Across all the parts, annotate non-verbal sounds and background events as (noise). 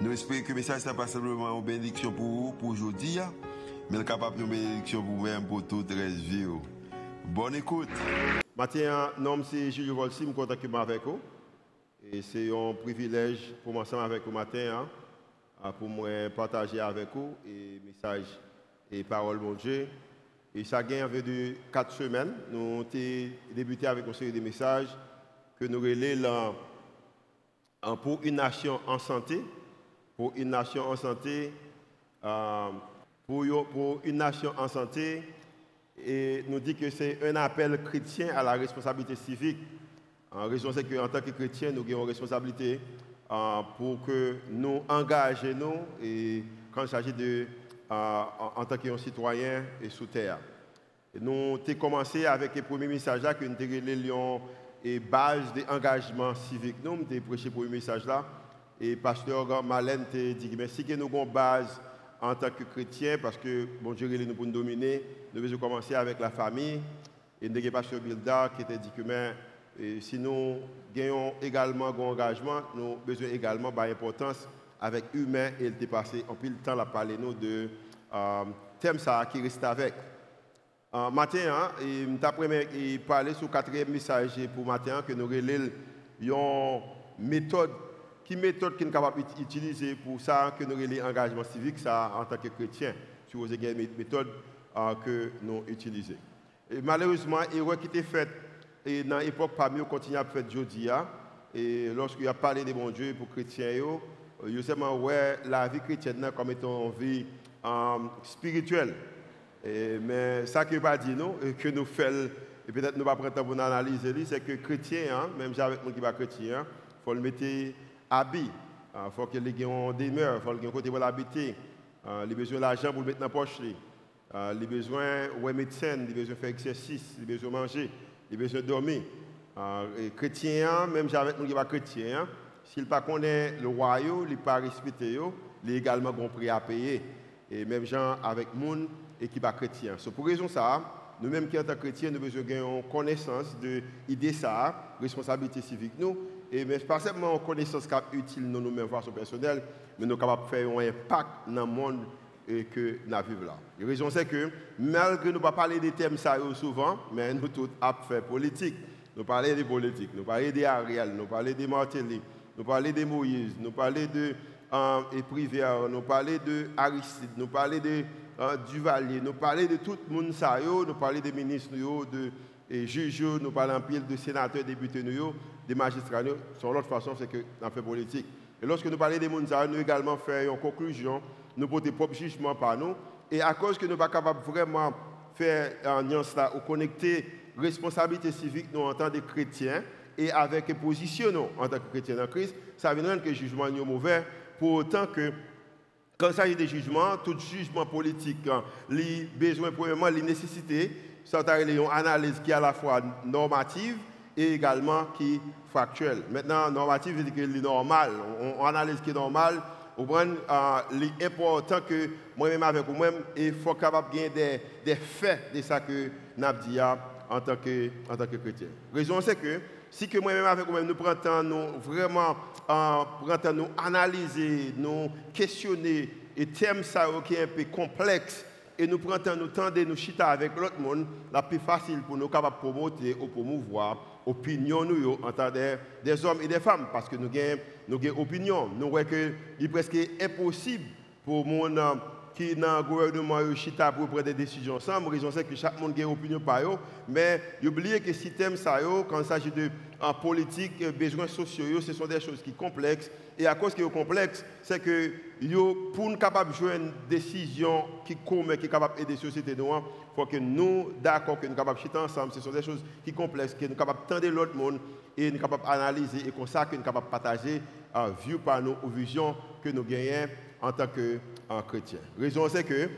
Nous espérons que le message n'est pas simplement une bénédiction pour vous, pour aujourd'hui, mais capable une bénédiction pour vous-même, pour toute la vie. Bonne écoute. Matin, nom c'est Julio Volsi, je suis avec vous. Et c'est un privilège pour moi avec vous matin, hein, pour moi partager avec vous les messages et paroles de Dieu. Et ça gagne de quatre semaines. Nous avons débuté avec une série de messages que nous relayons pour une nation en santé pour une nation en santé, euh, pour, une nation en santé, et nous dit que c'est un appel chrétien à la responsabilité civique. En raison c'est qu'en tant que chrétien, nous avons une responsabilité euh, pour que nous engagions et quand il s'agit de euh, en, tant que citoyen et sous terre. nous avons commencé avec le premier message là que nous avons et base d'engagement civique. Nous avons prêché le message là. Et pasteur Malène te dit merci que nous avons une base en tant que chrétien, parce que bon Dieu nous pour nous dominer, nous devons commencer avec la famille. Et nous avons pasteur Bilda qui te dit que mais, si nous gagnons également un engagement, nous besoin également d'importance avec humain et il est passé en pile temps à parler nous de euh, thème ça qui reste avec. Euh, matin, hein, il parlé sur le quatrième message pour matin que nous avons une méthode qui méthode qui est capable d'utiliser pour ça que nous avons engagement civique ça en tant que chrétien si vous avez une méthode euh, que nous utilisons. Et malheureusement, l'erreur qui était faite et dans l'époque parmi nous continue à faire aujourd'hui et lorsqu'il a parlé de mon Dieu pour les chrétiens il y a ouais la vie chrétienne comme étant une vie euh, spirituelle. mais ça que pas dit nous que nous faisons et peut-être nous pas prendre temps pour analyser c'est que chrétien hein, même avec moi qui pas chrétien, il hein, faut le mettre habit. Il ah, faut qu'il ait une demeure, il faut qu'il ait un côté pour l'habiter. Ah, il a besoin d'argent pour le mettre dans la poche. Il a besoin de médecin, il a besoin de faire exercice, il a besoin de manger, il a besoin de dormir. Les chrétiens, même avec nous qui pas chrétiens, s'il ne connaît le royaume, il pas respecté, il a également un prix à payer. Et même gens avec monde et qui pas chrétien. C'est pour raison ça, nous-mêmes qui en tant que chrétiens, nous avons besoin de connaissance de l'idée ça, responsabilité civique nous, et mais pas seulement en connaissance qui est utile dans nous-mêmes façon personnelle, mais nous sommes capables de faire un impact dans le monde que nous vivons là. La raison c'est que, malgré nous ne pas parler des thèmes ça souvent, mais nous tous avons fait politique. Nous parlons de politique, nous parlons des Ariel, nous parlons de Martelly, nous parlons de Moïse, nous parlons de euh, nous parlons de Aristide, nous parlons de euh, Duvalier, nous parlons de tout le monde nous parlons des ministres, de juges, nous parlons en pile de sénateurs, députés, des magistrats. Sur l'autre façon, c'est que nous fait politique. Et lorsque nous parlons des gens, nous également faisons une conclusion, nous portons propre jugement par nous. Et à cause que nous ne sommes pas capables vraiment faire un nuance là, ou connecter responsabilité civique nous en tant que chrétiens et avec position en tant que chrétiens en Christ, ça dire que le jugement est mauvais, pour autant que quand il s'agit de jugement, tout jugement politique, hein, a besoin, premièrement, les nécessités c'est une analyse qui est à la fois normative et également qui factuelle. Maintenant, normative veut dire que c'est normal. On, analyse qui est normal. On prend euh, important que moi-même avec vous-même, il faut capable de des, des faits de ça que nous dit en tant que, en tant que chrétien. La raison c'est que si que moi-même avec vous-même, nous prenons nous vraiment euh, nous analyser, nous questionner, et thème ça qui est un peu complexe, et nous prenons temps de nous chiter avec l'autre monde, la plus facile pour nous capables de promouvoir ou promouvoir l'opinion nous en tant que des hommes et des femmes parce que nous avons nous opinion. Nous voyons que est presque impossible pour monde qui dans le gouvernement chita pour prendre des décisions ensemble. Raison c'est que chaque monde a une opinion par eux, mais oubliez que le système ça quand il s'agit de en politique, besoins sociaux, ce sont des choses qui sont complexes. Et à cause qu'ils sont complexes, c'est que pour nous capable jouer une décision qui commet, qui est capable d'aider la société il faut que nous, d'accord, que nous capables de ensemble. Ce sont des choses qui sont complexes, que nous capables de l'autre monde et nous capables d'analyser et comme ça que nous capables de partager, euh, vue par aux visions que nous gagnons en tant que chrétien. La raison, c'est que,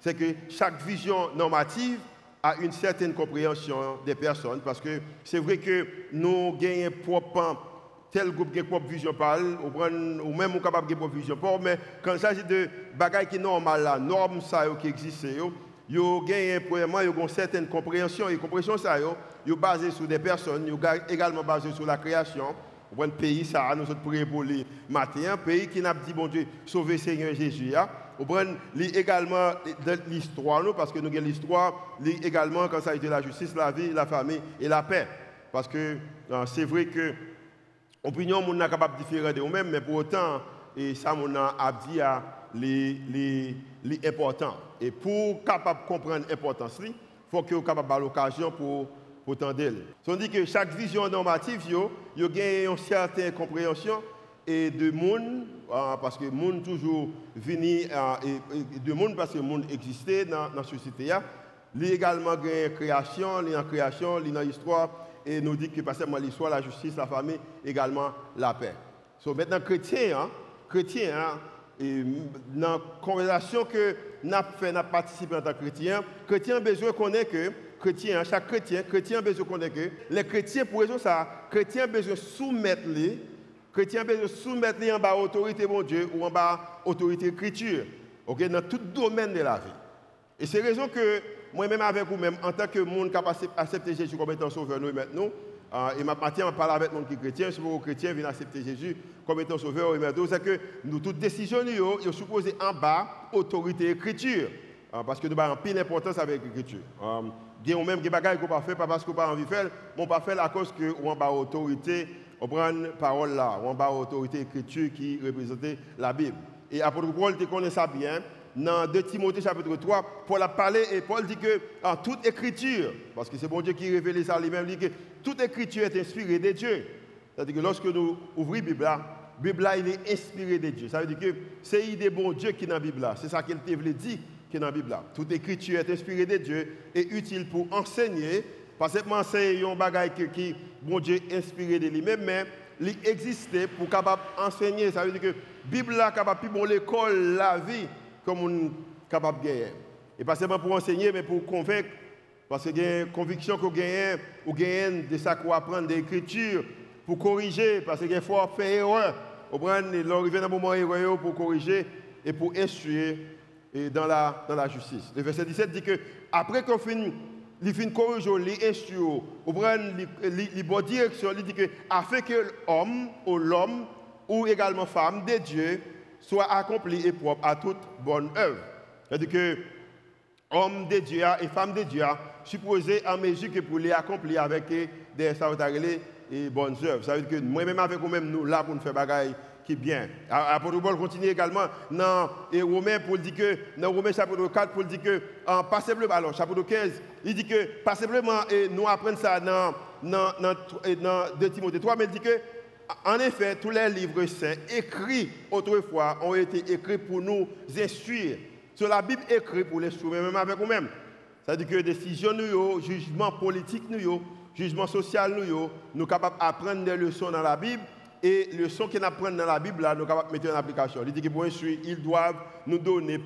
c'est que chaque vision normative a une certaine compréhension des personnes, parce que c'est vrai que nous gagnons propre tel groupe qui a propre vision ou même capable de propre vision mais quand il s'agit de bagages qui sont normales, la norme ça qui existe, yo gagne premièrement une certaine compréhension et compréhension ça yo basé sur des personnes yo également basé sur la création. Un pays ça nous autres prier pour les matin pays qui n'a dit bon Dieu sauver Seigneur Jésus hein. on prend également l'histoire nous parce que nous avons l'histoire également quand ça a été la justice la vie la famille et la paix. Parce que euh, c'est vrai que opinion mon n'a capable différent de nous-mêmes mais pour autant et ça mon a dit à les les important et pour capable comprendre l'importance, il faut que vous capable l'occasion pour pour tendre. On dit que chaque vision normative, yo, yo gagne une certaine compréhension et de monde ah, parce que monde toujours venu ah, et, de monde parce que monde existait dans la société Il également gagne création, il en création, il dans l'histoire et nous dit que pas seulement l'histoire, la justice, la famille, également la paix. So, maintenant chrétien, hein, chrétien, hein, et dans la conversation que nous avons fait, nous participé en tant que chrétien, chrétien besoin de connaître que, chrétien, chaque chrétien, chrétien besoin de connaître que, les chrétiens, pour raison ça, chrétien besoin de soumettre les, chrétien besoin de soumettre les en bas autorité mon Dieu ou en bas autorité écriture, ok, dans tout domaine de la vie. Et c'est raison que moi-même avec vous-même, en tant que monde capable d'accepter Jésus comme étant sauveur, nous maintenant, ah, et ma matin, on parle avec mon qui chrétien, si les chrétiens viennent accepter Jésus comme étant sauveur, c'est que nous, toute décision, nous sommes supposés en bas, autorité écriture. Ah, parce que nous avons pile d'importance avec l'écriture. Il y a même des choses qu'on pas faire, pas parce qu'on pas envie de faire, mais on pas faire à cause que on a autorité, on prend parole là, on a autorité écriture qui représente la Bible. Et apôtre Paul, tu connais ça bien, dans 2 Timothée chapitre 3, Paul a parlé et Paul dit que en toute écriture, parce que c'est bon Dieu qui révèle ça lui-même, dit que toute écriture est inspirée de Dieu. C'est-à-dire que lorsque nous ouvrons la Bible, la Bible il est inspiré de Dieu. Ça veut dire que c'est l'idée bon Dieu qui est dans la Bible. C'est ça qu'il veut dire qui est dans la Bible. Toute écriture est inspirée de Dieu et utile pour enseigner. Pas seulement c'est un bagage qui, bon Dieu, inspiré de lui-même, mais il pour capable enseigner. Ça veut dire que la Bible est capable de l'école, la vie comme on est capable de gagner. Et pas seulement pour enseigner, mais pour convaincre. Parce qu'il y a une conviction qu'on gagne, ou gagne de ça qu'on apprend des écritures pour corriger, parce qu'il faut faire erreur. On prend l'arrivée le moment erreur pour corriger et pour instruire dans la, dans la justice. Le verset 17 dit que après qu'on finit, il finit corriger, il instruit, on prend les bonnes directions, il dit que afin que l'homme ou l'homme ou également femme de Dieu soit accompli et propre à toute bonne œuvre. C'est-à-dire que homme de Dieu et femme de Dieu supposé en mesure que pour les accomplir avec des et bonnes œuvres. Ça veut dire que moi-même avec vous-même, nous là pour nous faire bagaille qui est bien. Apôtre Paul continue également dans et Romains pour dire que dans Romains chapitre 4 pour dire que en pas simplement alors chapitre 15, il dit que pas simplement et nous apprenons ça dans dans dans, dans 2 Timothée 3 mais il dit que en effet, tous les livres saints écrits autrefois ont été écrits pour nous instruire. Sur la Bible écrite pour les soumettre même avec nous-mêmes. C'est-à-dire que décisions, nous, jugement politique, nous, jugement social, nous, nous sommes capables d'apprendre des leçons dans la Bible. Et les leçons qu'on apprend dans la Bible, là, nous sommes capables de mettre en application. Il dit que pour instruire, ils doivent nous donner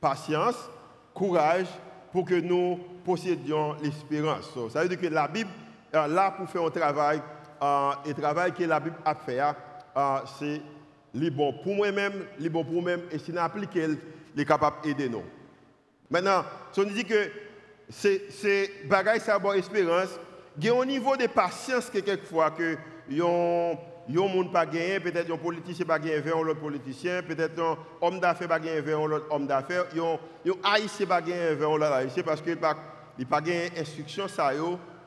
patience, courage, pour que nous possédions l'espérance. ça veut dire que la Bible est là pour faire un travail et le travail que la Bible a fait, euh, c'est les bon pour moi-même, les bon pour moi-même, et si on applique, il est capable d'aider nous. Maintenant, si on dit que c'est bagaille, ça bonne espérance, il y a un niveau de patience que quelquefois que yon yon monde pas gagné, peut-être un politicien pas gagné vers l'autre politicien, peut-être un homme d'affaires pas gagné vers l'autre homme d'affaires, yon yon haïtien pas gagné vers l'autre haïtien parce que pas il pas gagné instruction ça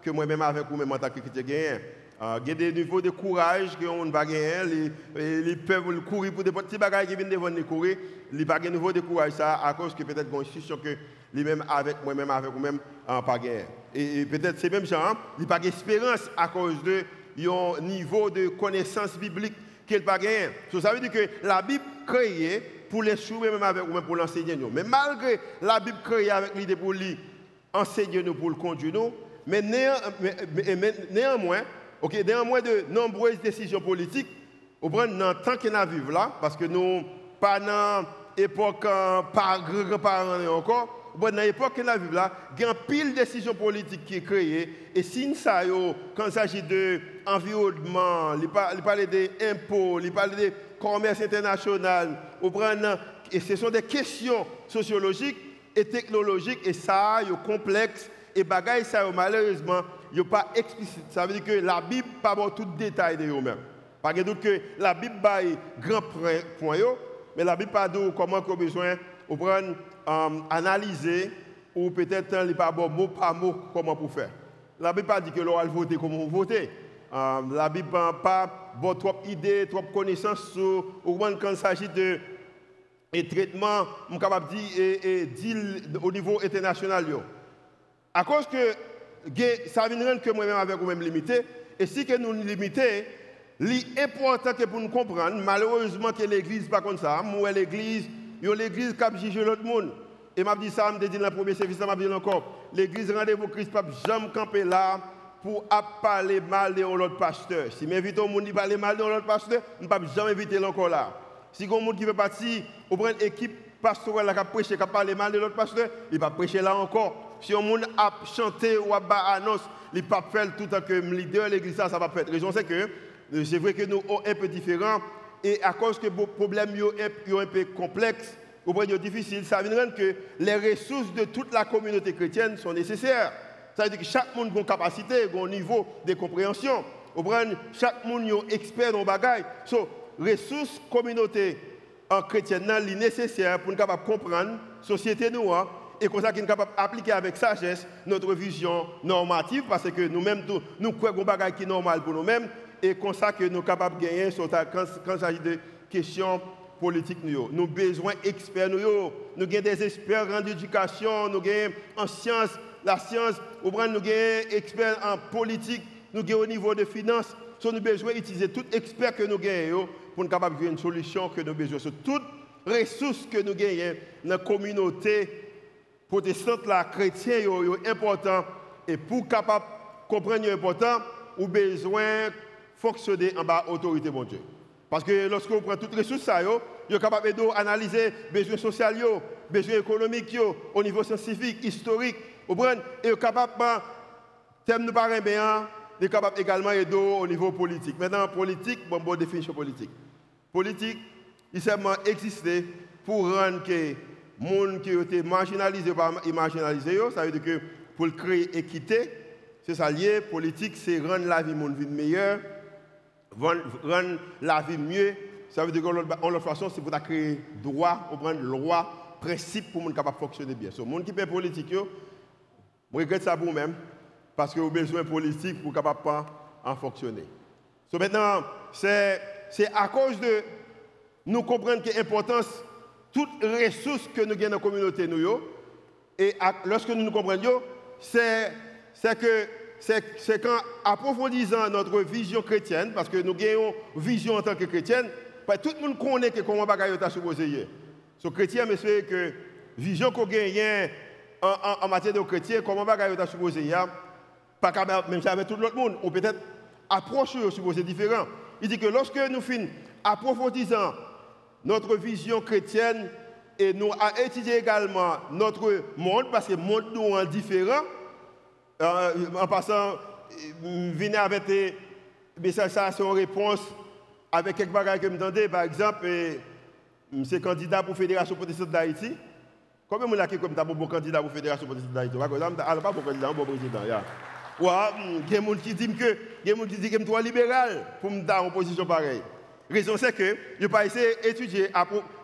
que moi-même avec vous même en tant que chrétien gagné. Ah, il y a des niveaux de courage qu'on ne pas gagner. Ils peuvent courir pour des petits bagages qui viennent devant nous courir. Ils pas de niveau de courage ça à cause que peut-être une institution que lui-même avec moi-même avec vous-même en pas gagner. Et, peut-être c'est même ça, il pas d'espérance à cause de un niveau de connaissance biblique qu'il pas gagner. Ça veut dire que la Bible créée pour les soumis même avec vous-même pour l'enseigner nous. Mais malgré la Bible créée avec l'idée pour l'enseigner nous pour le conduire nous, mais néanmoins Ok, néanmoins de nombreuses décisions politiques, au dans le temps qu'on a vécu là, parce que nous, pas dans l'époque euh, par grands-parents encore. Bon, dans l'époque que la vie là, il y a pile de décisions politiques qui sont créées. Et si ça, quand il s'agit de environnement, il parle des impôts, il parle de commerce international, et ce sont des questions sociologiques et technologiques, et ça, est complexe, et bagaille ça, malheureusement, n'est pas explicite. Ça veut dire que la Bible pas bon tout détail de eux-mêmes. Pas que la Bible a grand point, mais la Bible pas dit comment on a besoin de prendre, euh, analyser ou peut-être il pas bon mot par mot comment pour faire. La Bible pas dit que l'on va voter comme on voter. Euh, la Bible n'a pas bon, trop d'idées, trop de connaissances sur quand il s'agit de et traitement, je suis capable de dire, et, au niveau international. À cause que ça vient rendre que moi-même avec vous-même limité, et si que nous limiter, l'important que pour nous comprendre, malheureusement que l'église pas comme ça, moi l'église, l'église qui a jugé l'autre monde. Et m'a dit ça, m'a dit dans le premier service, m'a dit encore, l'église rendez-vous Christ pas jamais camper là pour parler mal de l'autre pasteur. Si m'invite au monde qui parle mal de l'autre pasteur, je ne pas jamais inviter encore là. Si il monde qui veut partir, on prend une équipe pastorale qui a prêché, qui a parlé mal de l'autre pasteur, il va prêcher là encore. Si on a chanté ou a annonce, il pas faire tout en que leader de l'église, ça ne va pas faire. Raison c'est que euh, c'est vrai que nous sommes un peu différents et à cause que vos problèmes sont un peu bien difficiles, ça veut dire que les ressources de toute la communauté chrétienne sont nécessaires. Ça veut dire que chaque monde a une capacité, un niveau de compréhension. Chaque monde est expert dans le bagage. So, ressources communauté en chrétienne sont nécessaires pour nous comprendre la société noire et comme ça, nous capable d'appliquer avec sagesse notre vision normative, parce que nous-mêmes, nous croyons que qui est normal pour nous-mêmes, et comme ça que nous sommes capables de gagner quand, il s'agit de questions politiques. Nous avons besoin d'experts, nous, avons des experts en éducation, nous avons en sciences, la science, nous avons des experts en politique, nous avons au niveau de finances. Nous avons besoin d'utiliser tous les experts que nous avons pour nous capables de une solution que nous avons besoin. Sur toutes les ressources que nous avons dans la communauté protestante, la chrétien, est important. Et pour capable comprendre l'important, ou besoin de fonctionner en bas l'autorité de Dieu. Parce que lorsque vous prenez toutes les ressources, vous êtes capable d'analyser les besoins sociaux, les besoins économiques, au niveau scientifique, historique. Vous et capable, thème ne paraît bien, vous êtes capable également d'aider au niveau politique. Maintenant, politique, bon, bonne définition politique. Politique, il seulement exister pour rendre que gens qui ont été marginalisés par marginalisés, ça veut dire que pour créer équité, c'est ça lié, politique, c'est rendre la vie monde meilleure, rendre la vie mieux. Ça veut dire qu'en l'autre façon, c'est pour créer droit, prendre loi, principe pour les capable de fonctionner bien. So, monde qui fait politique, je regrette ça pour vous-même, parce que vous avez besoin de politique pour capable pas en fonctionner. Maintenant, c'est à cause de nous comprendre que l'importance toutes les ressources que nous avons dans la communauté, nous, et lorsque nous nous comprenons, c'est que c'est qu'en approfondissant notre vision chrétienne, parce que nous avons une vision en tant que chrétienne, tout le monde connaît que comment bagaille est supposé chrétien, mais c'est que vision qu'on gagne en, en, matière de chrétien, comment bagaille est supposé pas même avec tout le monde, ou peut-être approche supposé différent. Il dit que lorsque nous finissons approfondissant notre vision chrétienne et nous a étudié également notre monde, parce que le monde nous est différent. Euh, en passant, venez avec des messages en réponse avec quelques bagages que vous entendez. Par exemple, c'est candidat pour la Fédération protestante d'Haïti. Combien de gens qui comme bon candidat pour la Fédération protestante d'Haïti? Alors, pas bon candidat, bon président. il y a des gens qui disent que je suis libéral pour me donner en position pareille. Raison, c'est que je pas essayer d'étudier,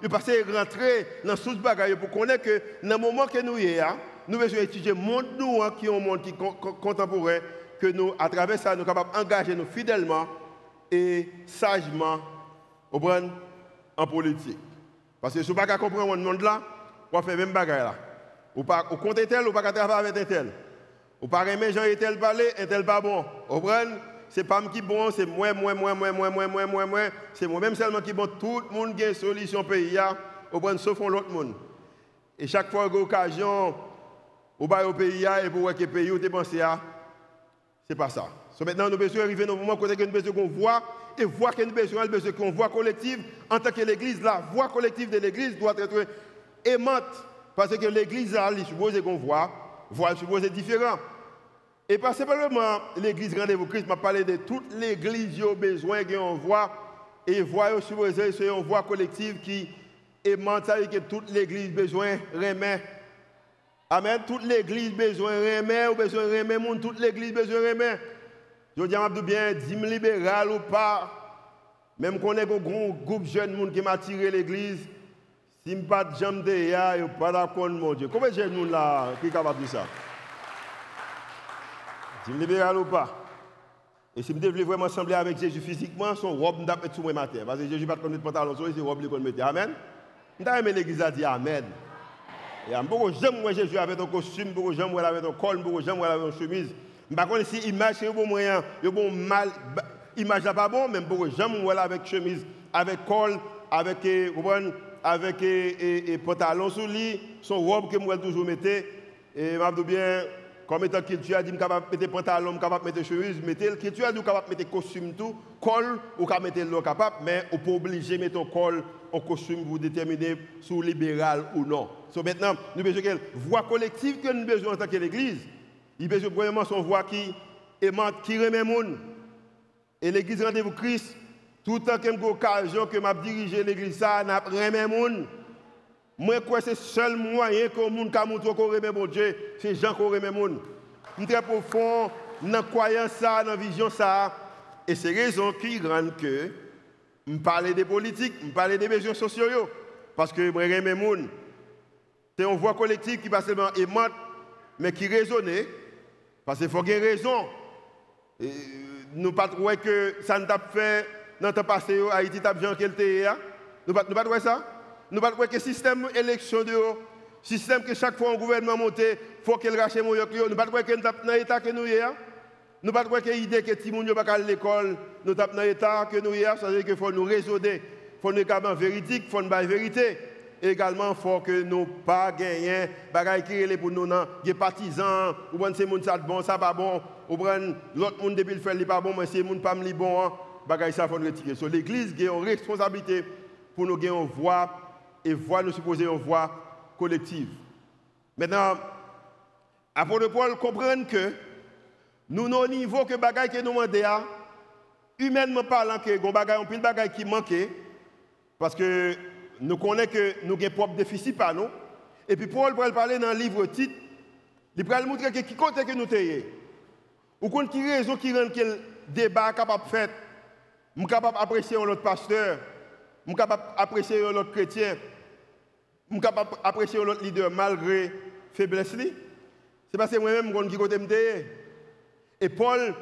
je pas essayer de rentrer dans ce bagage pour connaître que dans le moment que nous sommes, nous devons étudier le monde nous, hein, qui est un monde contemporain, que nous, à travers ça, nous sommes capables d'engager nous fidèlement et sagement en politique. Parce que si vous ne comprenez pas ce monde-là, vous faire le même bagage là. Vous ne comptez tel, ne pas travailler avec tel. Ne pas aimer Jean et tel parler, et tel pas bon. Vous comprenez c'est pas moi qui bon, c'est moi, moi, moi, moi, moi, moi, moi, moi, moi. C'est moi-même seulement qui bon. Tout le monde a une solution pays, au point sauf l'autre monde. Et chaque fois qu'il y a occasion, au bas au pays, et pour voir que le pays où dépensé, c'est pas ça. So maintenant, nous devons arriver le moment où nous voir et voix que nous besoin, besoin qu'on voix collective. En tant que l'Église, la voix collective de l'Église doit être aimante. Parce que l'Église, elle suppose qu'on voit, voix suppose différent. Et pas simplement l'Église Rendez-vous Christ, m'a parlé de toute l'Église qui a besoin qu'on voit, et voix supposé c'est une voix collective qui aimante, ça que toute l'Église besoin remet. Amen. Toute l'église besoin remet, ou besoin remet, monde, toute l'église besoin remet. Je dis à bien, dîme libéral ou pas, même qu'on est un groupe de jeunes monde qui m'a tiré l'église, si je pas de jambe de ya, je pas d'accord mon Dieu. Combien de jeunes là qui est capable de ça? Dîme libéral ou pas Et si je devais vraiment sembler avec Jésus physiquement, son robe mettre sous moi matin. Parce que Jésus pas de pantalon, c'est robe qu'on mettait. Amen. Je l'église a dit Amen. Et beaucoup j'aime Jésus avec un costume, beaucoup j'aime avec un col, beaucoup j'aime avec une chemise. Par si image c'est bon moyen, il bon mal pas bon, même beaucoup j'aime avec chemise, avec col, avec avec et, pantalon sous lit, son robe que moi toujours mettais et m'a bien comme étant culture, dit capable mettre pantalon, capable mettre chemise, mettre culture, dit capable mettre costume tout, col ou capable mettre l'eau capable, mais on peut obliger mettre un col, un costume pour déterminer sous libéral ou non. So maintenant, nous besoin voix collective que nous besoin en tant que l'Église. Il besoin premièrement son voix qui aimante, qui remet monde. Et l'Église rendez-vous Christ, tout le temps que j'ai occasion que m'a dirigé l'Église, ça n'a remet monde. Moi, quoi, c'est le seul moyen que le monde qu'on remet mon Dieu, c'est Jean qu'on remet monde. Je très profond dans la croyance, dans la vision, ça. Et c'est raison qui rend que je parle des politiques, je parle des besoins sociaux. Parce que je remets monde. C'est une voix collective qui pas seulement aimante, mais qui résonne. Parce qu'il faut qu'il y ait raison. Nous ne pas que ça ne t'a fait dans le passé, Haïti t'a bien qu'elle Nous ne pas ça. Nous ne pas que système d'élection, le système que chaque fois un gouvernement monte, il faut qu'il rachète mon Nous ne pas que nous dans l'état que nous sommes. Nous ne pas que l'idée que si nous pas à l'école, nous sommes l'état que nous sommes. Ça veut dire qu'il faut nous résoudre. Il faut nous il faut nous vérité également il faut que nous pas gagner bagaille qui nous des partisans ou bien c'est ça bon ça pas bon ou bien l'autre monde depuis le faire il pas bon mais c'est pas bon hein. bagaille ça faut retirer so l'église a une responsabilité pour nous gagner une et voix nous supposer une voix collective maintenant apôtre Paul comprendre que nous au niveau que bagaille que nous demandons hein, humainement parlant que bagaille on pile bagaille qui manquait parce que nous connaissons que nous avons propre déficit par nous. Et puis Paul va parler dans le livre titre, il va montrer que qui compte que nous sommes. Ou compte qui raison qui rend que débat capable de faire. Je suis capable d'apprécier un autre pasteur. Je suis capable d'apprécier un chrétien. Suis capable d'apprécier un autre leader malgré faiblesse. C'est parce que moi-même, je suis côté Et Paul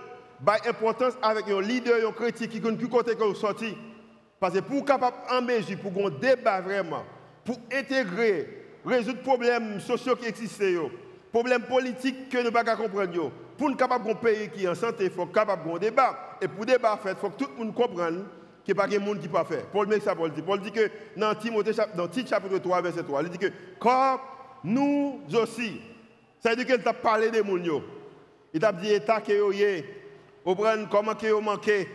a importance avec un leader, un chrétien qui qui côté que sorti. Parce que pour capable en mesure, pour qu'on débat vraiment, pour intégrer, résoudre les problèmes sociaux qui existent, problèmes politiques que nous ne pouvons pas comprendre, pour nous capable un pays qui est en santé, il faut capable un débat. Et pour débat il faut que tout le monde comprenne qu'il n'y a pas de monde qui peut faire. Paul dit ça, Paul dit. Paul dit que dans Timothée, dans Tite chapitre 3, verset 3, il dit que quand nous aussi, ça veut dire qu'il a parlé des gens, il a dit état que vous comment que vous manquez,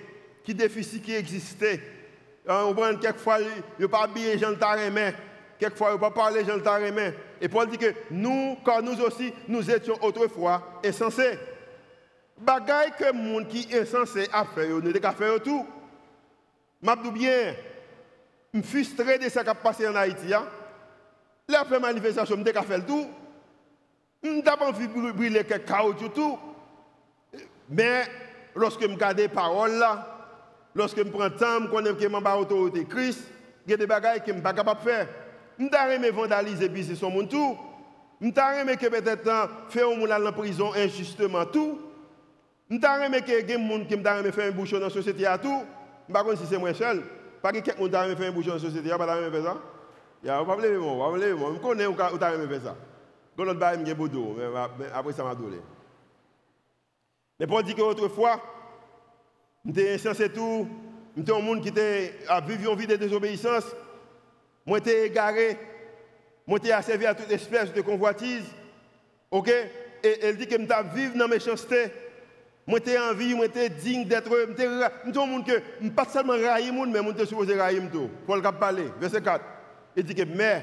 qui déficit qui existait. Hein, on prend quelquefois, il ne pas habillé Jean Tarémé. Quelquefois, il ne pas parler Jean Tarémé. Et Paul dit que nous, quand nous aussi, nous étions autrefois insensés. Bagaille que le monde qui est insensé a fait, nous devons faire tout. Je bien, je suis frustré de ce qui a passé en Haïti. Hein. La première manifestation, je devons faire tout. Je n'ai pas envie de brûler quelques caoutchouc tout. Mais lorsque je regarde les paroles Lorsque je prends le temps, je connais que je suis autorité Christ, il y a des choses que je ne suis pas capable de faire. Je suis vandaliser c'est son monde tout. Je suis que peut-être faire un en prison injustement tout. Je suis que des gens qui me faire un bouchon dans la société à tout. Je ne sais si c'est moi seul. Pas que quelqu'un qui fait un bouchon la société, il a pas de faire ça. Il n'y a pas de ça. Je connais où tu as fait ça. Quand l'autre bail, a boudou, mais après ça m'a donné. Mais Paul dit qu'autrefois, J'étais insensé tout. J'étais un monde qui a vécu une vie de désobéissance. Moi, j'étais égaré. Moi, j'étais asservi à toute espèce de convoitise. OK? Et elle dit que je vivre dans la méchanceté. Moi, j'ai envie, moi, j'ai digne d'être. Je suis que, pas seulement raïm, mais je suis supposé raïm tout. Paul a parlé, verset 4. Il dit que, mais,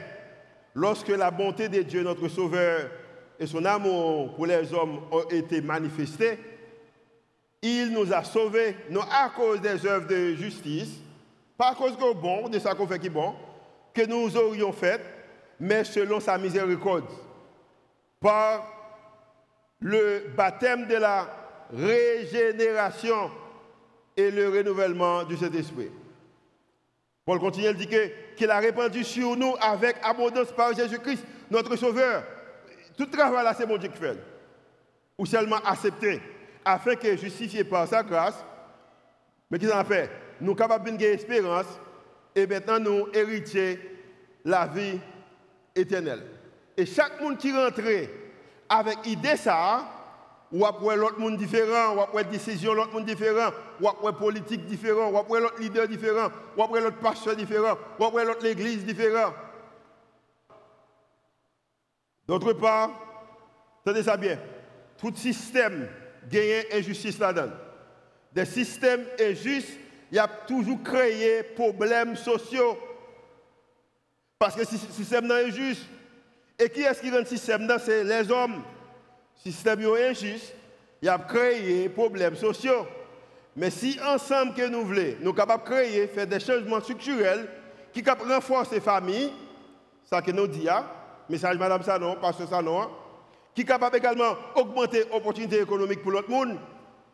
lorsque la bonté de Dieu, notre Sauveur, et son amour pour les hommes ont été manifestés, il nous a sauvés, non à cause des œuvres de justice, pas à cause que bon, de ça qu'on fait qui bon, que nous aurions fait, mais selon sa miséricorde, par le baptême de la régénération et le renouvellement du Saint-Esprit. Paul continue, il dit qu'il a répandu sur nous avec abondance par Jésus-Christ, notre Sauveur. Tout travail là, c'est mon Dieu qui fait. Ou seulement accepter, afin que justifié par sa grâce, mais qu'on a fait Nous sommes capables d'une espérance et maintenant nous héritiers la vie éternelle. Et chaque monde qui rentre avec idée ça, ou après l'autre monde différent, ou après décision l'autre monde différent, ou après politique différent, ou après l'autre leader différent, ou après l'autre pasteur différent, ou après l'autre église différent. D'autre part, tenez ça bien, tout système gagne injustice là-dedans. Des systèmes injustes, il y a toujours créé problèmes sociaux. Parce que le système est injuste. Et qui est-ce qui rend le système C'est les hommes. Système est injuste, il a créé problèmes sociaux. Mais si ensemble que nous voulons, nous sommes capables de créer, faire des changements structurels qui renforcent les familles, ça que nous disons, hein, message Madame Sanon, Pasteur Sanon, hein, qui est capable également d'augmenter les opportunités économiques pour l'autre monde,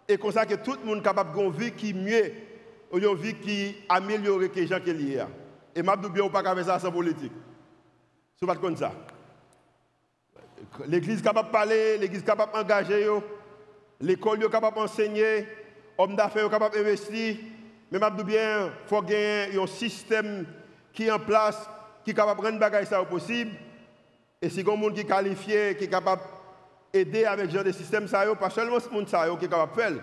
et comme ça que tout le monde est capable une vie qui mieux, une vie qui que les gens qui sont liés. Et je ne bien pas faire ça sans politique. Ce n'est pas comme ça. L'église capable de parler, l'église capable d'engager, l'école capable d'enseigner, l'homme d'affaires capable d'investir. Mais je bien, il faut gagner un système qui est en place, qui est capable de rendre les ça possible. Et si un monde qui est qualifié, qui est capable d'aider avec ce genre de système, ça pas seulement ce monde qui est capable de faire,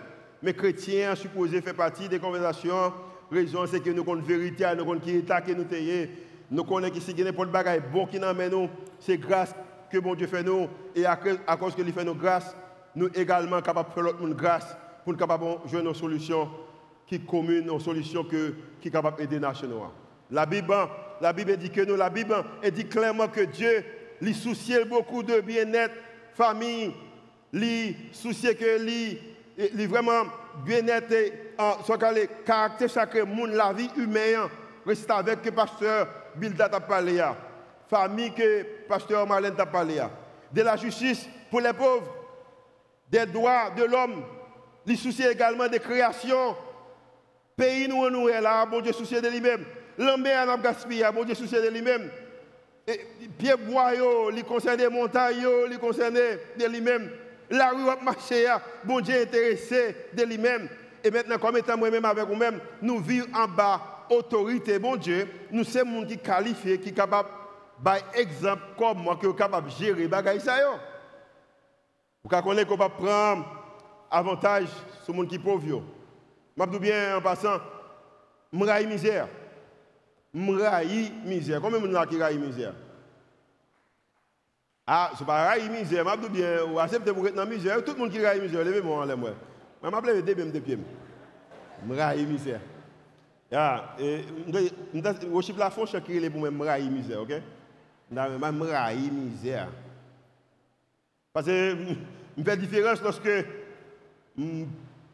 mais chrétiens supposés faire partie des conversations. Raison, c'est que nous la vérité, nous connaissons qui est qui nous taillons, nous connaissons qui si n'importe bagaille bon qui nous nous, c'est grâce que bon Dieu fait nous, et à, cause que lui fait nous grâce, nous également capables de faire l'autre monde grâce pour nous capables de jouer nos solutions qui communes, nos solutions que, qui sont capables d'aider les nations. La Bible, la Bible dit que nous, la Bible dit clairement que Dieu lui soucier beaucoup de bien-être, famille, lui soucier que lui, lui vraiment bien-être, caractères sacrés, monde, la vie humaine, reste avec le pasteur Bilda a parlé, famille que pasteur Marlène a parlé, de la justice pour les pauvres, des droits de l'homme, lui soucier également des créations, pays nous nous là, bon Dieu soucier de lui-même, l'homme a gaspillé, bon Dieu soucier de lui-même. Pied bois, il concerne les montagnes, il concerne de lui-même. La rue a marché, bon Dieu intéressé de lui-même. Et maintenant, comme étant moi-même avec vous-même, nous vivons en bas, autorité, bon Dieu. Nous sommes qui qualifiés, qui capables, par exemple, comme moi, qui sont capables de gérer les bagages. Vous connaissez qu'on va prendre avantage sur gens qui. Je dis bien en passant, suis misère m'raï misère. Combien de gens qui raï misère? Ah, c'est pas raï misère, dis bien, ou accepter pour être dans misère. Tout le monde qui raï misère, levez-moi en l'air. Je m'appelle deux même de pieds. M'raï misère. Ah, et la fonction qui est pour moi m'raï misère, Je m'raï misère. Parce que je fais différence lorsque je ne suis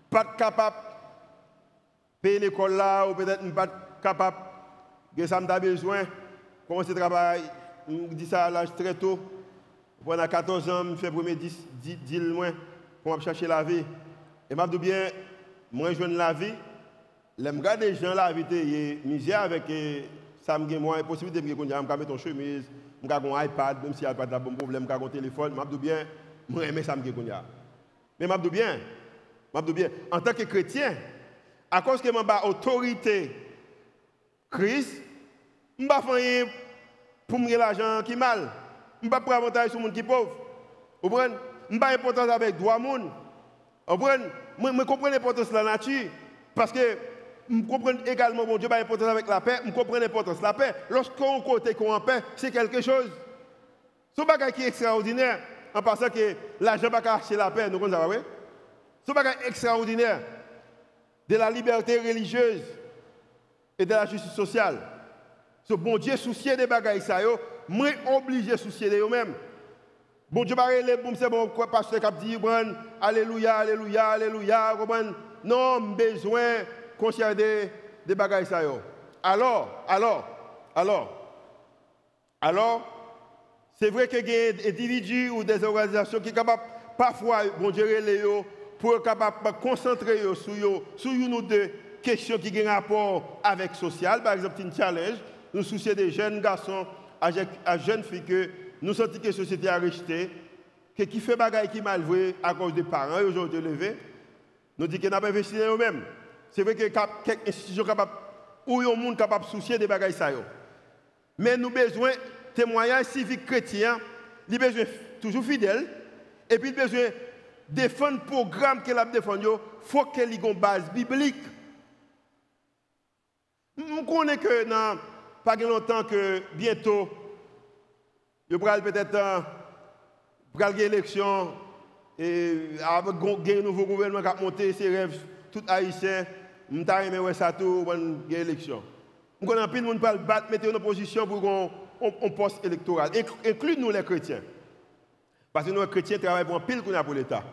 pas capable de payer l'école là, ou peut-être je ne suis pas capable que ça m'a besoin, commencer à travailler, je dis ça à l'âge très tôt. Pendant 14 ans, je fais premier 10 deals moins pour chercher la vie. Et je dis bien, moi je la vie. Je regarde les gens la vie, misère avec ça me moins possibilité de me mettre une chemise, je un iPad, même si l'iPad a un bon problème, je un téléphone, je bien, moi j'aime ça Mais je bien, je bien, en tant que chrétien, à cause que je autorité Christ, je ne pas faire pour me l'argent qui mal. Je ne vais pas avantage sur les gens qui pauvres. Vous comprenez? Je pas importance avec droit monde. Vous comprenez? Je comprends l'importance de la nature. Parce que je comprends également mon Dieu pas importance avec la paix. Je comprends l'importance la paix. Lorsqu'on côté qu'on en paix, c'est quelque chose. Un bagage qui est extraordinaire. En pensant que l'argent va acheter la paix. Nous comprenons oui Ce bagage extraordinaire de la liberté religieuse et de la justice sociale. Ce bon Dieu soucier des bagages ça moi obligé de soucier de eux-mêmes. Bon Dieu les c'est bon quoi pasteur cap dit alléluia alléluia alléluia non besoin des bagages. Alors alors alors alors c'est vrai qu'il y a des individus ou des organisations qui sont capables parfois bon Dieu les pour être capable de concentrer sur, sur une ou deux questions qui ont rapport avec le social. Par exemple, une challenge, nous soucions des jeunes garçons à jeunes filles que nous sentons que la société a rejeté, que qui fait bagaille qui mal à cause des parents, été levés. Nous disons qu'on n'a pas investi dans eux-mêmes. C'est vrai que quelques institutions capables, ou un capable de soucier des bagailles ça. Mais nous avons besoin de témoignages civiques chrétiens, nous besoin toujours fidèles, et puis nous besoin défendre le programme qu'elle a défendu, il faut qu'elle ait une base biblique. On connaît que pas longtemps que bientôt, il y aura peut-être une élection et avec un nouveau gouvernement qui a monté ses rêves, tout haïtien, je vais ça tout, une élection. On connaît plus de monde qui battre, mettre en opposition pour un poste électoral, inclut nous les chrétiens. Parce que nous, les chrétiens, travaillons pour un pile pour l'État.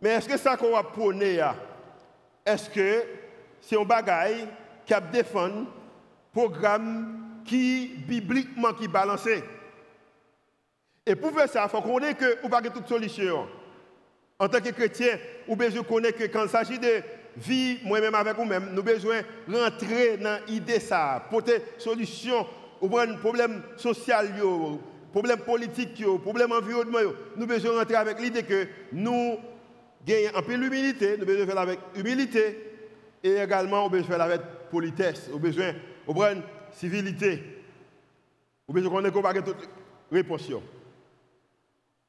Mais est-ce que ça qu'on va prôner, est-ce que c'est un bagaille qui a défendu un programme qui, bibliquement, qui balancé Et pour faire ça, il faut ait que, ou pas toute solution. En tant que chrétien, ou besoin connaître que quand il s'agit de vie, moi-même avec vous-même, nous besoin rentrer dans l'idée ça, porter solution au problème social, problème politique, problème environnemental. Nous besoin rentrer avec l'idée que nous gagner un peu l'humilité, nous devons faire avec humilité et également nous devons faire avec politesse, nous besoin de civilité. Nous besoin qu'on ait pas toute réponse.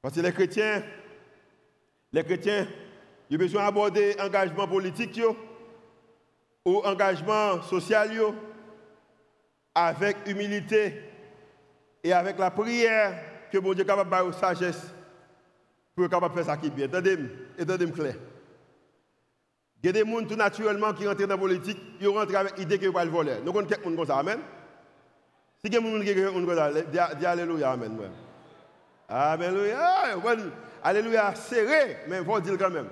Parce que les chrétiens, les chrétiens, ils ont besoin d'aborder engagement politique ou engagement social avec humilité et avec la prière que mon Dieu est capable de sagesse pour capable faire ça qui est bien. Attendez-moi, attendez clair. Il y a des gens tout naturellement qui rentrent dans la politique, ils rentrent avec l'idée qu'ils vont le voler. Nous connaissons quelqu'un comme ça, Amen. Si il a gens qui comme ça, dis Alléluia, Amen. Alléluia, Alléluia, serré, mais il faut dire quand même.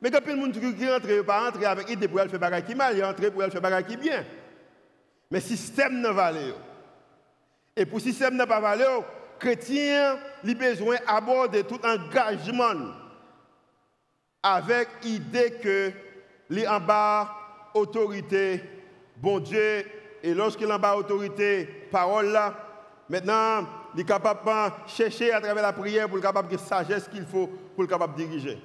Mais quand il des gens qui rentrent, ils ne pas rentrer avec l'idée pour faire des choses qui mal, ils rentrent pour faire des choses qui bien. Mais le système n'a pas valeur. Et pour le système n'a pas valeur, chrétien a besoin d'aborder tout engagement avec l'idée que les en bas autorité, bon Dieu, et lorsqu'il en bas autorité, parole là, maintenant, il est capable de chercher à travers la prière pour le capable de sagesse qu'il faut pour le capable de diriger.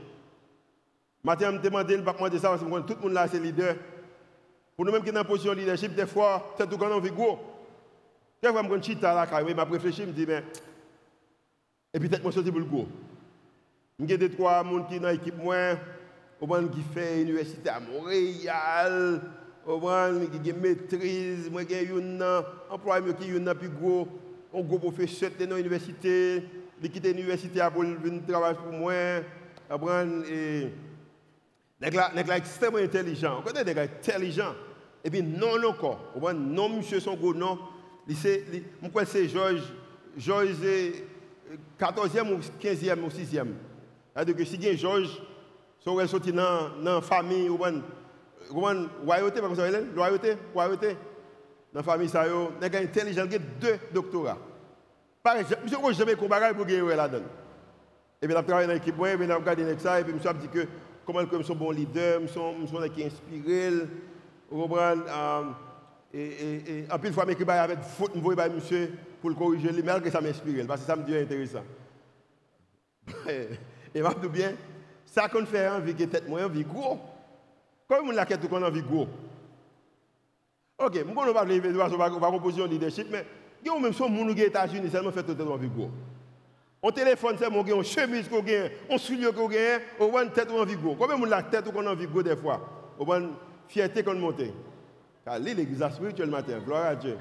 Maintenant, je me demande, je ne ça parce tout le monde là, leader. Pour nous-mêmes qui sommes dans position de leadership, des fois, c'est tout quand on. Quand je me chita là, je réfléchi, je me dis, mais. Et puis peut-être que je suis le go. Il y a deux, trois personnes qui dans l'équipe, qui fait l'université à Montréal, qui ont maîtrise, moi, qui ont un emploi qui est plus gros, un gros professeur dans l'université, qui quitte l'université pour venir travailler pour moi. Et. Les sont extrêmement intelligents. Connaît des gars intelligents. Et puis non encore. Non, monsieur, son gros nom c'est Georges, Georges 14e ou 15e ou 6e. C'est-à-dire que si il Georges, si on dans la famille, ou bien, royauté, dans la famille, ça, il y a intelligent, il y a deux doctorats. Par ne jamais comparé pour gagner là-dedans. Et puis, je travaille dans l'équipe, regarde ça, et puis, je me dit que comment je suis un bon leader, je suis qui inspiré, vous comprenez, et, et, en plus, fois, je avec faute, je vais monsieur pour le corriger, que ça m'inspire, parce que ça me dit intéressant. (laughs) et je dis bien, ça qu'on fait en vie qui tête en vie gros. Comme on l'a tout qu'on a envie gros. Ok, je ne vais pas composition de leadership, mais même monde qui est aux États-Unis, seulement fait tout en vie gros. On téléphone, c'est mon on chemise qu'on gagne, on souligne qu'on gagne, on voit une tête en vie gros. Combien on la tête qu'on a envie gros des fois? On voit une fierté qu'on monte. Car l'église spirituelle matin. Gloire à Dieu.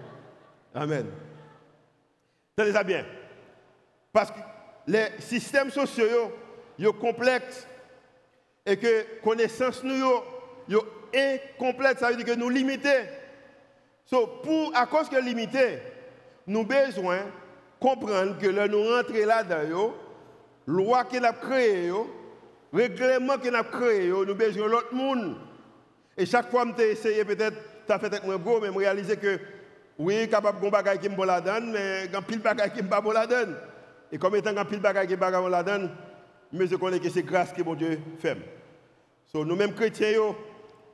Amen. Tenez ça bien. Parce que les systèmes sociaux, sont complexes. et que connaissance nous yo, incomplète, ça veut dire que nous limitons. So, pour, à cause que limité, nous avons besoin de comprendre que là, nous rentrons là-dedans, loi qu'il a créée, règlement qu'il a créé, nous avons besoin de l'autre monde. Et chaque fois que j'ai essayé, peut-être, tu as fait avec moi gros, mais je réalisé que oui, capable de faire qui me la donne, mais quand pile bagaille qui me la donne. Et comme étant pile bagaille qui me la donne, je connais que c'est grâce que mon Dieu fait. So, nous-mêmes chrétiens,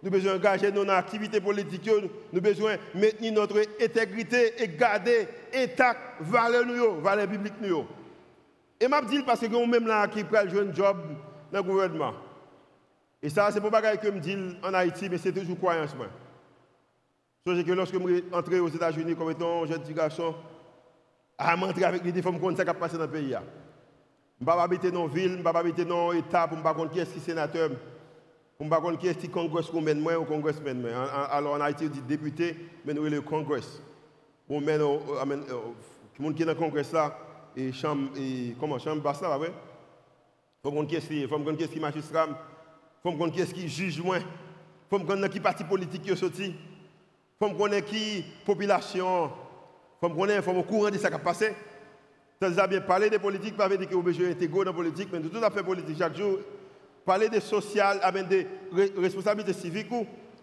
nous avons besoin d'engager dans activité politique, nous avons besoin de maintenir notre intégrité et garder intact valeur nous, valeur biblique nous. Et je dis parce que nous-mêmes là qui prenons un job dans le gouvernement. Et ça, c'est pas que je dis en Haïti, mais c'est toujours croyance. Songez que lorsque je suis entré aux États-Unis comme étant un jeune petit garçon, à m'entrer avec l'idée, il faut me connaître ce qui passé dans le pays. Je ne vais pas habiter dans une ville, je ne vais pas habiter dans un État pour me connaître qui est sénateur, pour me connaître qui est le congrès qu'on mène moi ou congrès mène moi. Alors en Haïti, on dit député, mais nous le congrès. On mène, qui est dans le congrès là, et chambre, et comment, chambre basse là, ouais? Faut qu'on connaisse qui est, faut qu'on connaisse qui magistrat, faut qu'on connaisse qui juge moi, faut qu'on qui parti politique qui est sorti. Faut connaître qui population, faut connaître, faut au courant de ce qui a passé. Ça bien parler de politique, pas dire que vous besoin intégrer dans la politique, mais tout à fait politique chaque jour. Parler de social, de responsabilité civique,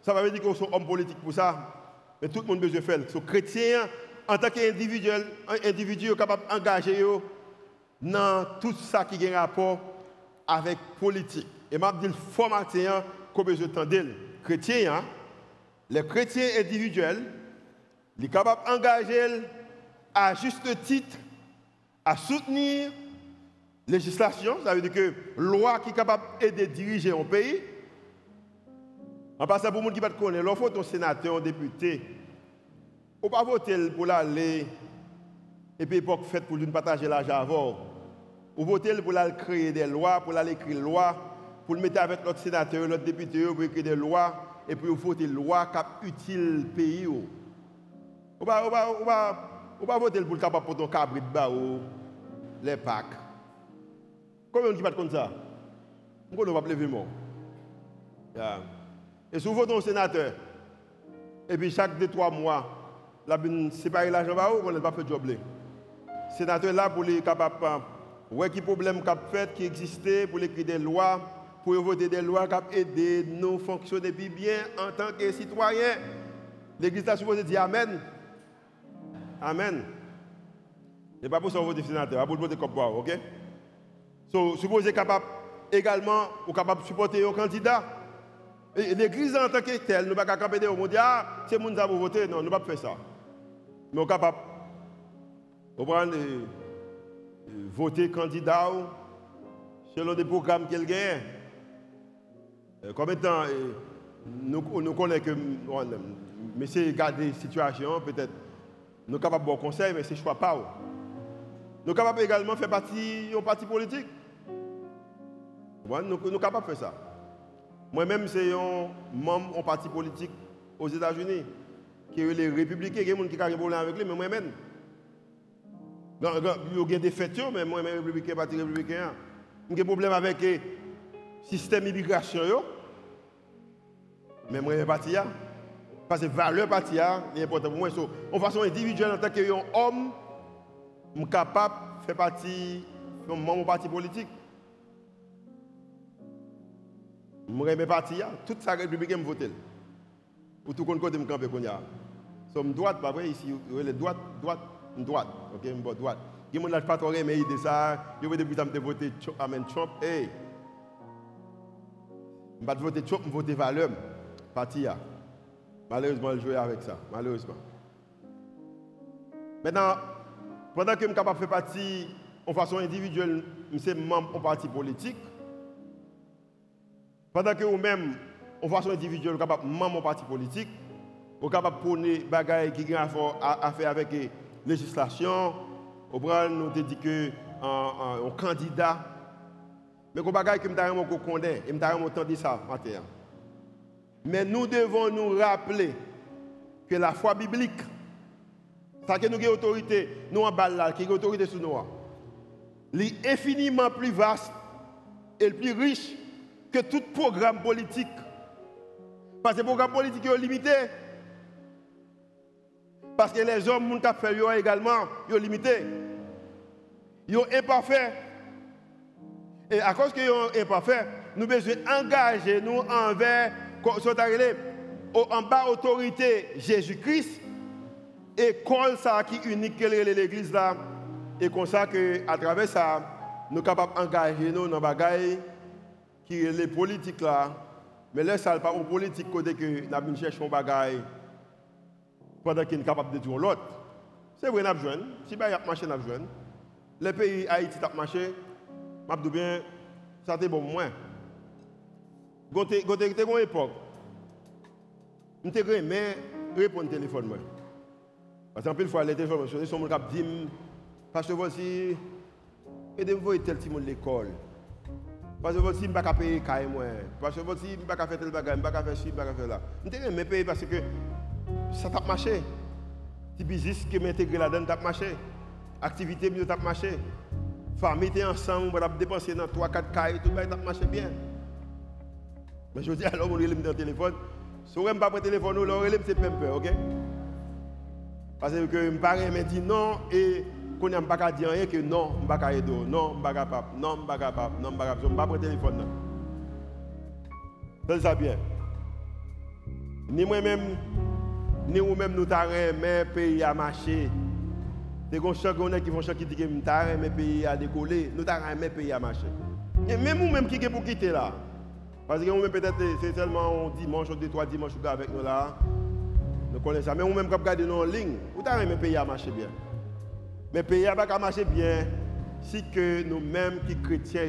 ça veut dire qu'on est homme politique pour ça. Mais tout le monde a besoin de faire. So, chrétien, en tant qu'individu, un individu capable d'engager dans tout ça qui a rapport avec politique. Et je dis le formateur qu'on besoin d'entendre. Chrétien, hein, les chrétiens individuels, sont capables d'engager à juste titre à soutenir la législation, ça veut dire que loi qui est capable d'aider diriger un pays. En passant pour les gens qui ne connaissent pas, lorsque un sénateur, un député, on ne pas voter pour l'aller et puis époque faite pour lui partager l'argent avant. Ou voter pour aller créer des lois, pour aller écrire des lois, pour le mettre avec l'autre sénateur, l'autre député, pour écrire des lois et puis faut des lois qui utiles au pays. On ne va voter pour capable pour ton cabri de les packs. Combien de gens comme ça? On ne va lever mort. Et si vous votez un sénateur, et puis chaque 2-3 mois, la séparer l'argent, on ne va pas faire job. Sénateur là pour les capables, ouais, qui problème qu'a fait, qui existait, pour écrire des lois pour voter des lois qui aider nous fonctionner bien en tant que citoyens. L'Église a supposé dire Amen. Amen. Ce pas pour ça que vous votez sénateur, pour voter comme ok? So, supposé capable également, ou capable de supporter un candidat. L'Église en tant que telle, nous ne pouvons pas au monde, ah, c'est va voter. Non, nous ne pouvons pas faire ça. Mais nous sommes capables de voter candidat selon des programmes qu'il gagne. Euh, de temps euh, nous, nous connaissons que, mais c'est garder la situation, peut-être, nous sommes capables de bon conseil, mais c'est choix pas. Nous sommes capables également de faire partie d'un parti politique. Nous, sommes capables de faire ça. Moi-même, c'est un membre d'un parti politique aux États-Unis, qui est les républicains, des qui ont un problème avec lui, mais moi-même. Il y a des fêtes, mais moi-même, républicain, parti républicain. J'ai un problème avec système d'immigration, mais moi, je parti Parce que la valeur parti est importante pour moi. So, en façon individuelle, en tant qu'homme, je suis capable de faire partie mon parti politique. Je suis parti, toute sa république, je vote. Pour tout le monde, je camper. So, je droite, pas vrai, ici, je droite, droite, droite. Ok, suis droite. Il y a des gens qui ne mais de ça. Je veux depuis que je voté Trump. Hey, je ne vais pas voter Trump, je vais voter valeur. Parti Malheureusement, je joue avec ça. Malheureusement. Maintenant, pendant que je suis capable de faire partie en façon individuelle, je suis membre d'un parti politique. Pendant que vous-même, en façon individuelle, vous capable membre d'un parti politique, vous capable de prendre des choses qui ont à faire avec la législation. Au bras, nous dit que un candidat mais qu'on bagaille que qu'on connaît et m'ta entendu ça matin. Mais nous devons nous rappeler que la foi biblique ça que nous avons autorité, nous en bas là, qui a autorité sur nous, est infiniment plus vaste et plus riche que tout programme politique, parce que le programme politique est limité, parce que les hommes qui ont fait également, ils sont limités. Ils sont imparfaits. Et à cause qu'ils sont imparfaits, nous devons engager nous envers en bas autorité Jésus-Christ et col ça qui unique l'église là et comme ça que à travers ça nous sommes capables d'engager nous dans bagaille qui est les politiques là mais là ça pas une politique côté que nous cherchons bagaille pendant qu'il est capable de dire l'autre. C'est vrai nous besoin si ben y a marché nous besoin les pays Haïti t'a marché m'a bien ça c'était bon moins Gote gote une époque je mais répondre au téléphone parce que pile fois les téléphones sont sont dit parce que voici aidez-moi tel petit monde l'école parce que voici pas payer caille moi. Parce que voici pas faire tel bagage pas faire ci pas faire là je mais payer parce que ça t'a marché. Petit business qui m'intégrer là-dedans t'a marché. Activité mieux t'a marché. Famille ensemble on va dépenser dans 3 4 cailles tout va marché bien. Mais je dis alors on relève dans le téléphone. Si on ne pas prendre téléphone, on relève c'est peur, ok? Parce que je me parle me dit non et qu'on n'a pas dire rien que non, je ne pas aider, non, je ne pas capable, non, je ne pas capable, non, je ne pas capable, je ne pas prendre téléphone. C'est ça bien. Ni moi-même, ni vous-même nous t'arrêtons, mais pays a marché. C'est comme chaque qui font chaque qui dit que nous t'arrêtons, mais pays a décollé, nous t'arrêtons, mais pays a marché. Et même vous-même qui est pour quitter là. Parce que peut-être c'est seulement un dimanche deux, trois dimanches avec nous là. Nous connaissons ça. Mais nous-mêmes, quand nous regardons en ligne, vous avez le pays à marcher bien. Mais le pays n'a pas marcher bien si que nous-mêmes qui chrétiens,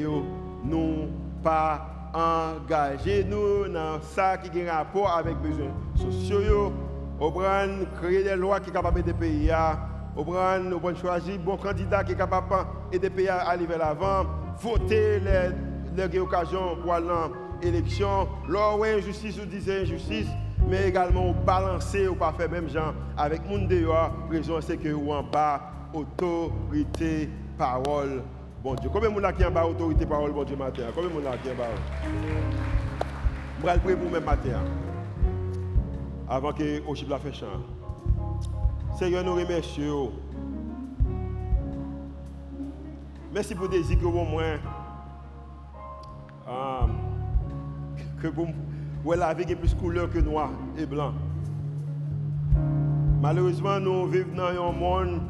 nous pas engagés nous dans ça qui a rapport avec les besoins sociaux. Au prendre créer des lois qui sont capables de pays. Au prendre, choisir bon candidat qui est capable d'aider le pays à aller vers l'avant. Voter les, les occasions pour aller élection, lors injustice ou disait injustice, mais également balancer ou pas faire même gens avec monde dehors, raison c'est que ou en bas autorité parole bon Dieu. Combien de monde qui bas autorité parole bon Dieu matin? Combien de monde qui bas? Je vais prier pour même matin avant que au la fait. Seigneur nous remercions. Merci pour des que au moins que vous voyez la vie est plus couleur que noir et blanc. Malheureusement, nous vivons dans un monde,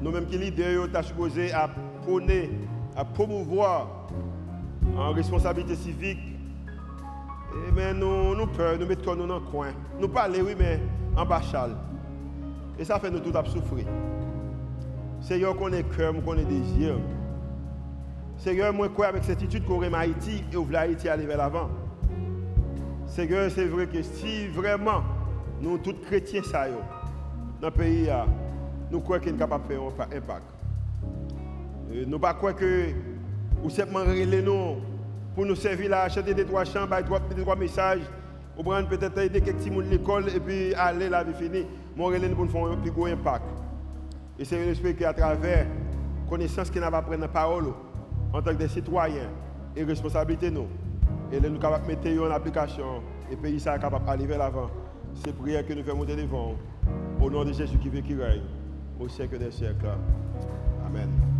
nous-mêmes qui l'idée, nous supposé à prôner, à promouvoir en responsabilité civique. Mais nous, nous peur, nous mettons nous dans le coin. Nous parlons, oui, mais en bachal. Et ça fait nous tout à souffrir. Seigneur, qu'on ait cœur, qu'on ait désir. Seigneur, moi, quoi avec cette étude qu'on a Haïti et ouvre Haïti aller vers l'avant. Seigneur, c'est vrai que si vraiment nous, tous chrétiens, ça, dans le pays, nous croyons qu'il est capable de faire un impact. Nous ne pas croire que ou simplement nous pour nous servir là, acheter des trois chambres, des trois messages, ou prendre peut-être aider quelques petits à l'école et puis aller la vie finie. Mon relais pour nous faire un plus gros impact. Et c'est j'espère qu'à travers la connaissance qu'on va prendre la parole, en tant que citoyens et responsabilité nous. Et nous sommes capables de mettre en application et pays est capable d'aller vers l'avant. C'est prière que nous faisons monter devant. Au nom de Jésus qui veut qui règne au siècle des siècles. Amen.